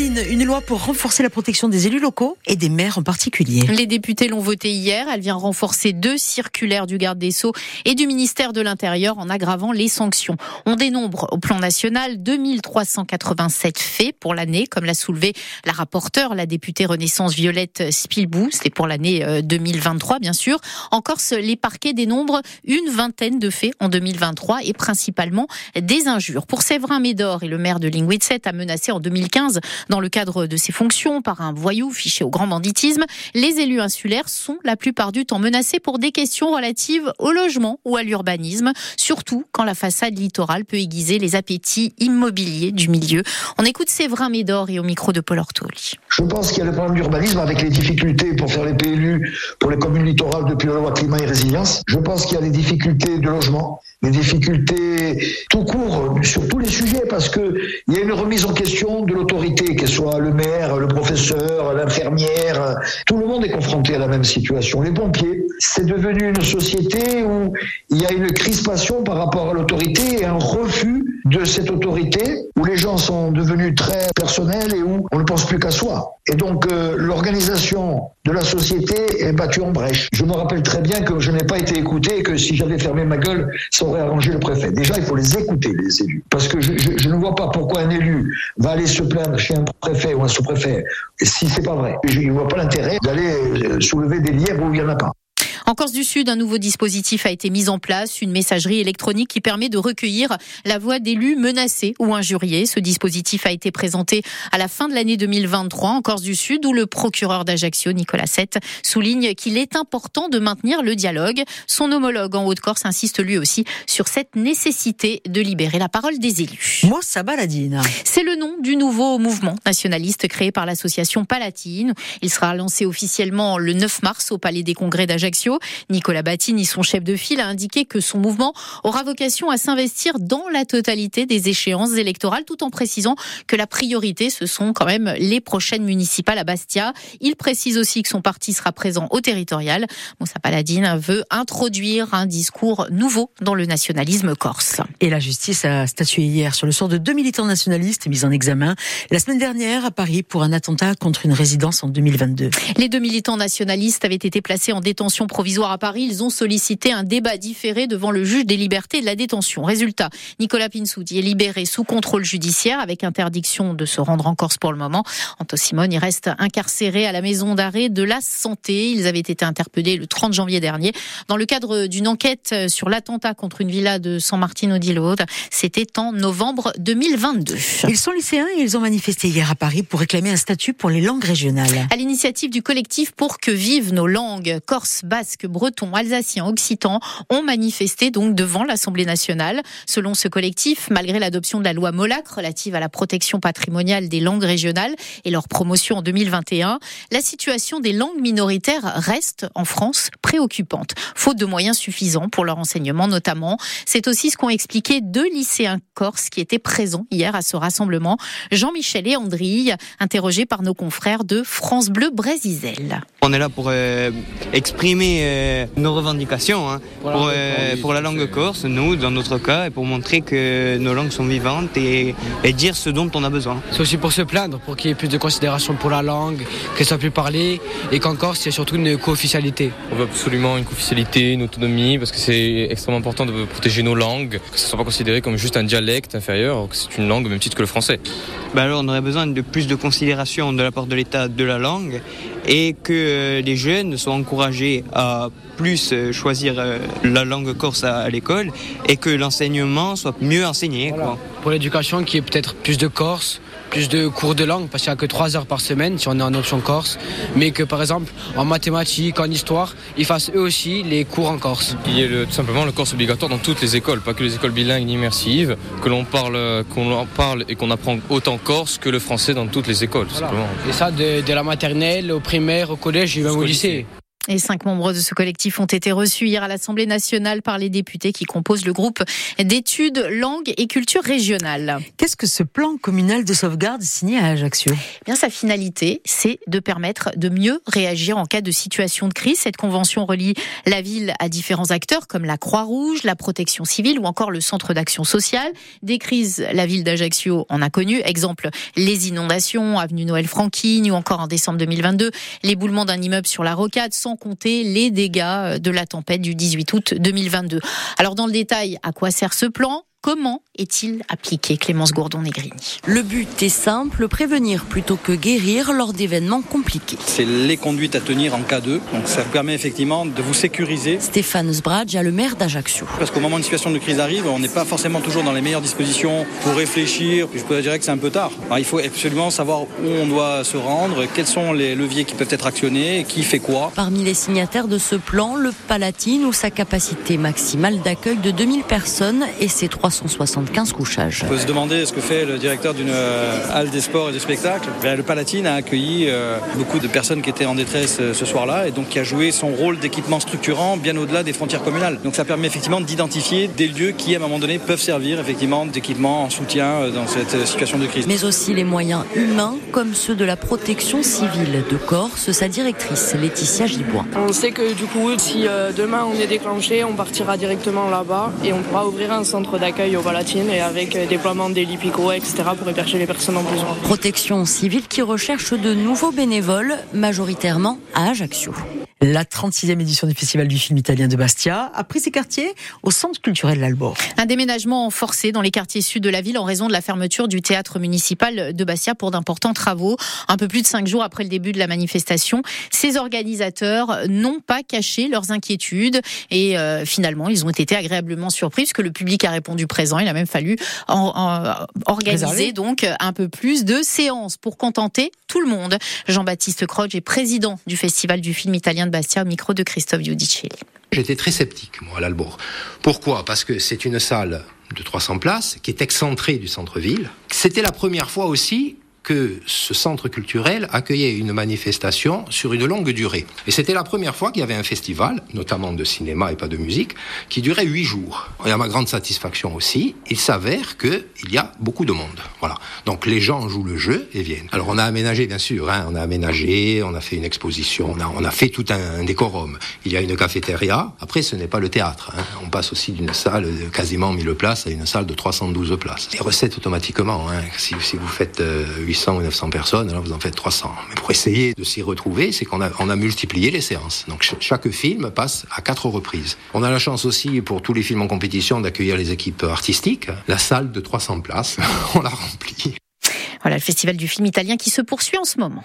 Une loi pour renforcer la protection des élus locaux et des maires en particulier. Les députés l'ont votée hier. Elle vient renforcer deux circulaires du garde des Sceaux et du ministère de l'Intérieur en aggravant les sanctions. On dénombre au plan national 2387 faits pour l'année, comme l'a soulevé la rapporteure, la députée Renaissance Violette Spilbou. C'est pour l'année 2023, euh, bien sûr. En Corse, les parquets dénombrent une vingtaine de faits en 2023 et principalement des injures. Pour Séverin Médor et le maire de Lingwitset a menacé en 2015 dans le cadre de ses fonctions par un voyou fiché au grand banditisme. Les élus insulaires sont la plupart du temps menacés pour des questions relatives au logement ou à l'urbanisme, surtout quand la façade littorale peut aiguiser les appétits immobiliers du milieu. On écoute Séverin Médor et au micro de Paul Ortoli. Je pense qu'il y a le problème d'urbanisme avec les difficultés pour faire les PLU pour les communes littorales depuis la loi climat et résilience. Je pense qu'il y a des difficultés de logement, des difficultés tout court sur tous les sujets parce que il y a une remise en question de l'autorité, qu'elle soit le maire, le professeur, l'infirmière. Tout le monde est confronté à la même situation. Les pompiers, c'est devenu une société où il y a une crispation par rapport à l'autorité et un refus de cette autorité, où les gens sont devenus très personnels et où on ne pense plus qu'à soi. Et donc euh, l'organisation de la société est battue en brèche. Je me rappelle très bien que je n'ai pas été écouté et que si j'avais fermé ma gueule, ça arrangé le préfet. Déjà, il faut les écouter, les élus. Parce que je, je, je ne vois pas pourquoi un élu va aller se plaindre chez un préfet ou un sous-préfet si c'est pas vrai. Je ne vois pas l'intérêt d'aller euh, soulever des lièvres où il n'y en a pas. En Corse du Sud, un nouveau dispositif a été mis en place, une messagerie électronique qui permet de recueillir la voix d'élus menacés ou injuriés. Ce dispositif a été présenté à la fin de l'année 2023 en Corse du Sud, où le procureur d'Ajaccio, Nicolas Sette, souligne qu'il est important de maintenir le dialogue. Son homologue en Haute-Corse insiste lui aussi sur cette nécessité de libérer la parole des élus. Mossa Baladine. C'est le nom du nouveau mouvement nationaliste créé par l'association Palatine. Il sera lancé officiellement le 9 mars au Palais des Congrès d'Ajaccio. Nicolas Battini, son chef de file, a indiqué que son mouvement aura vocation à s'investir dans la totalité des échéances électorales, tout en précisant que la priorité, ce sont quand même les prochaines municipales à Bastia. Il précise aussi que son parti sera présent au territorial. Moussa Paladine veut introduire un discours nouveau dans le nationalisme corse. Et la justice a statué hier sur le sort de deux militants nationalistes mis en examen la semaine dernière à Paris pour un attentat contre une résidence en 2022. Les deux militants nationalistes avaient été placés en détention provisoire à Paris. Ils ont sollicité un débat différé devant le juge des libertés et de la détention. Résultat, Nicolas Pinsoudi est libéré sous contrôle judiciaire avec interdiction de se rendre en Corse pour le moment. Anto Simone, il reste incarcéré à la maison d'arrêt de la santé. Ils avaient été interpellés le 30 janvier dernier dans le cadre d'une enquête sur l'attentat contre une villa de San Martino di Lode. C'était en novembre 2022. Ils sont lycéens et ils ont manifesté hier à Paris pour réclamer un statut pour les langues régionales. À l'initiative du collectif Pour que vivent nos langues, corse, basque, breton, alsacien, occitan, ont manifesté donc devant l'Assemblée nationale. Selon ce collectif, malgré l'adoption de la loi Molac relative à la protection patrimoniale des langues régionales et leur promotion en 2021, la situation des langues minoritaires reste en France préoccupante, faute de moyens suffisants pour leur enseignement notamment. C'est aussi ce qu'ont expliqué deux lycéens corses qui étaient présents hier à ce rassemblement, Jean-Michel et Andrille, interrogés par nos confrères de France Bleu Brésisel. On est là pour euh, exprimer euh, nos revendications hein, pour, pour, euh, pour, la langue corse, nous dans notre cas, et pour montrer que nos langues sont vivantes et, et dire ce dont on a besoin. C'est aussi pour se plaindre, pour qu'il y ait plus de considération pour la langue, qu'elle soit plus parlée, et qu'en Corse, il y ait surtout une co-officialité. On veut absolument une co-officialité, une autonomie, parce que c'est extrêmement important de protéger nos langues, que ce ne soit pas considéré comme juste un dialecte inférieur, que c'est une langue au même titre que le français. Ben alors on aurait besoin de plus de considération de la part de l'État de la langue et que les jeunes soient encouragés à plus choisir la langue corse à l'école et que l'enseignement soit mieux enseigné. Quoi. Pour l'éducation, qu'il y ait peut-être plus de corse, plus de cours de langue, parce qu'il n'y a que 3 heures par semaine si on est en option corse, mais que par exemple en mathématiques, en histoire, ils fassent eux aussi les cours en corse. Il y a le, tout simplement le corse obligatoire dans toutes les écoles, pas que les écoles bilingues ni immersives, que l'on parle, qu'on en parle et qu'on apprend autant corse que le français dans toutes les écoles. Tout Voilà. simplement. Et ça de, de, la maternelle au primaire, au collège et même au lycée. Et cinq membres de ce collectif ont été reçus hier à l'Assemblée nationale par les députés qui composent le groupe d'études langue et culture régionale. Qu'est-ce que ce plan communal de sauvegarde signé à Ajaccio? Eh Bien, sa finalité, c'est de permettre de mieux réagir en cas de situation de crise. Cette convention relie la ville à différents acteurs comme la Croix-Rouge, la protection civile ou encore le centre d'action sociale. Des crises, la ville d'Ajaccio en a connu. Exemple, les inondations, avenue Noël Franquine ou encore en décembre 2022, l'éboulement d'un immeuble sur la rocade sans compter les dégâts de la tempête du 18 août 2022. Alors dans le détail, à quoi sert ce plan? Comment est-il appliqué, Clémence Gourdon-Negrini? Le but est simple, prévenir plutôt que guérir lors d'événements compliqués. C'est les conduites à tenir en cas d'eux, donc ça permet effectivement de vous sécuriser. Stéphane Sbradj, le maire d'Ajaccio. Parce qu'au moment où une situation de crise arrive, on n'est pas forcément toujours dans les meilleures dispositions pour réfléchir. Je pourrais dire que c'est un peu tard. il faut absolument savoir où on doit se rendre, quels sont les leviers qui peuvent être actionnés, qui fait quoi. Parmi les signataires de ce plan, le Palatine où sa capacité maximale d'accueil de 2000 personnes et ses trois 375 couchages. On peut se demander ce que fait le directeur d'une euh, halle des sports et des spectacles. Ben, le Palatine a accueilli euh, beaucoup de personnes qui étaient en détresse euh, ce soir-là et donc qui a joué son rôle d'équipement structurant bien au-delà des frontières communales. Donc ça permet effectivement d'identifier des lieux qui à un moment donné peuvent servir effectivement d'équipement en soutien dans cette situation de crise. Mais aussi les moyens humains comme ceux de la protection civile de Corse, sa directrice Laetitia Gibois. On sait que du coup si demain on est déclenché, on partira directement là-bas et on pourra ouvrir un centre d'accueil Palatine et avec euh, déploiement des Lipico, etc. pour héberger les personnes en besoin. Protection civile qui recherche de nouveaux bénévoles, majoritairement à Ajaccio. La 36e édition du Festival du film italien de Bastia a pris ses quartiers au centre culturel l'Albor. Un déménagement forcé dans les quartiers sud de la ville en raison de la fermeture du théâtre municipal de Bastia pour d'importants travaux. Un peu plus de cinq jours après le début de la manifestation, ces organisateurs n'ont pas caché leurs inquiétudes et euh, finalement ils ont été agréablement surpris puisque le public a répondu présent. Il a même fallu organiser donc un peu plus de séances pour contenter tout le monde. Jean-Baptiste Croce est président du Festival du film italien de Bastia au micro de Christophe Giudicelli. J'étais très sceptique, moi, à l'Albor. Pourquoi? Parce que c'est une salle de 300 places qui est excentrée du centre-ville. C'était la première fois aussi que ce centre culturel accueillait une manifestation sur une longue durée. Et c'était la première fois qu'il y avait un festival, notamment de cinéma et pas de musique, qui durait huit jours. Et à ma grande satisfaction aussi, il s'avère qu'il y a beaucoup de monde. Voilà. Donc les gens jouent le jeu et viennent. Alors on a aménagé, bien sûr, hein, on a aménagé, on a fait une exposition, on a, fait tout un, décorum. Il y a une cafétéria. Après, ce n'est pas le théâtre. Hein. On passe aussi d'une salle de quasiment 1000 places à une salle de 312 places. Les recettes automatiquement. Hein. Si, si, vous faites euh, 800 ou 900 personnes, alors vous en faites 300. Mais pour essayer de s'y retrouver, c'est qu'on a, multiplié les séances. Donc chaque film passe à quatre reprises. On a la chance aussi, pour tous les films en compétition, d'accueillir les équipes artistiques. La salle de 300 places, on l'a remplie. Voilà le festival du film italien qui se poursuit en ce moment.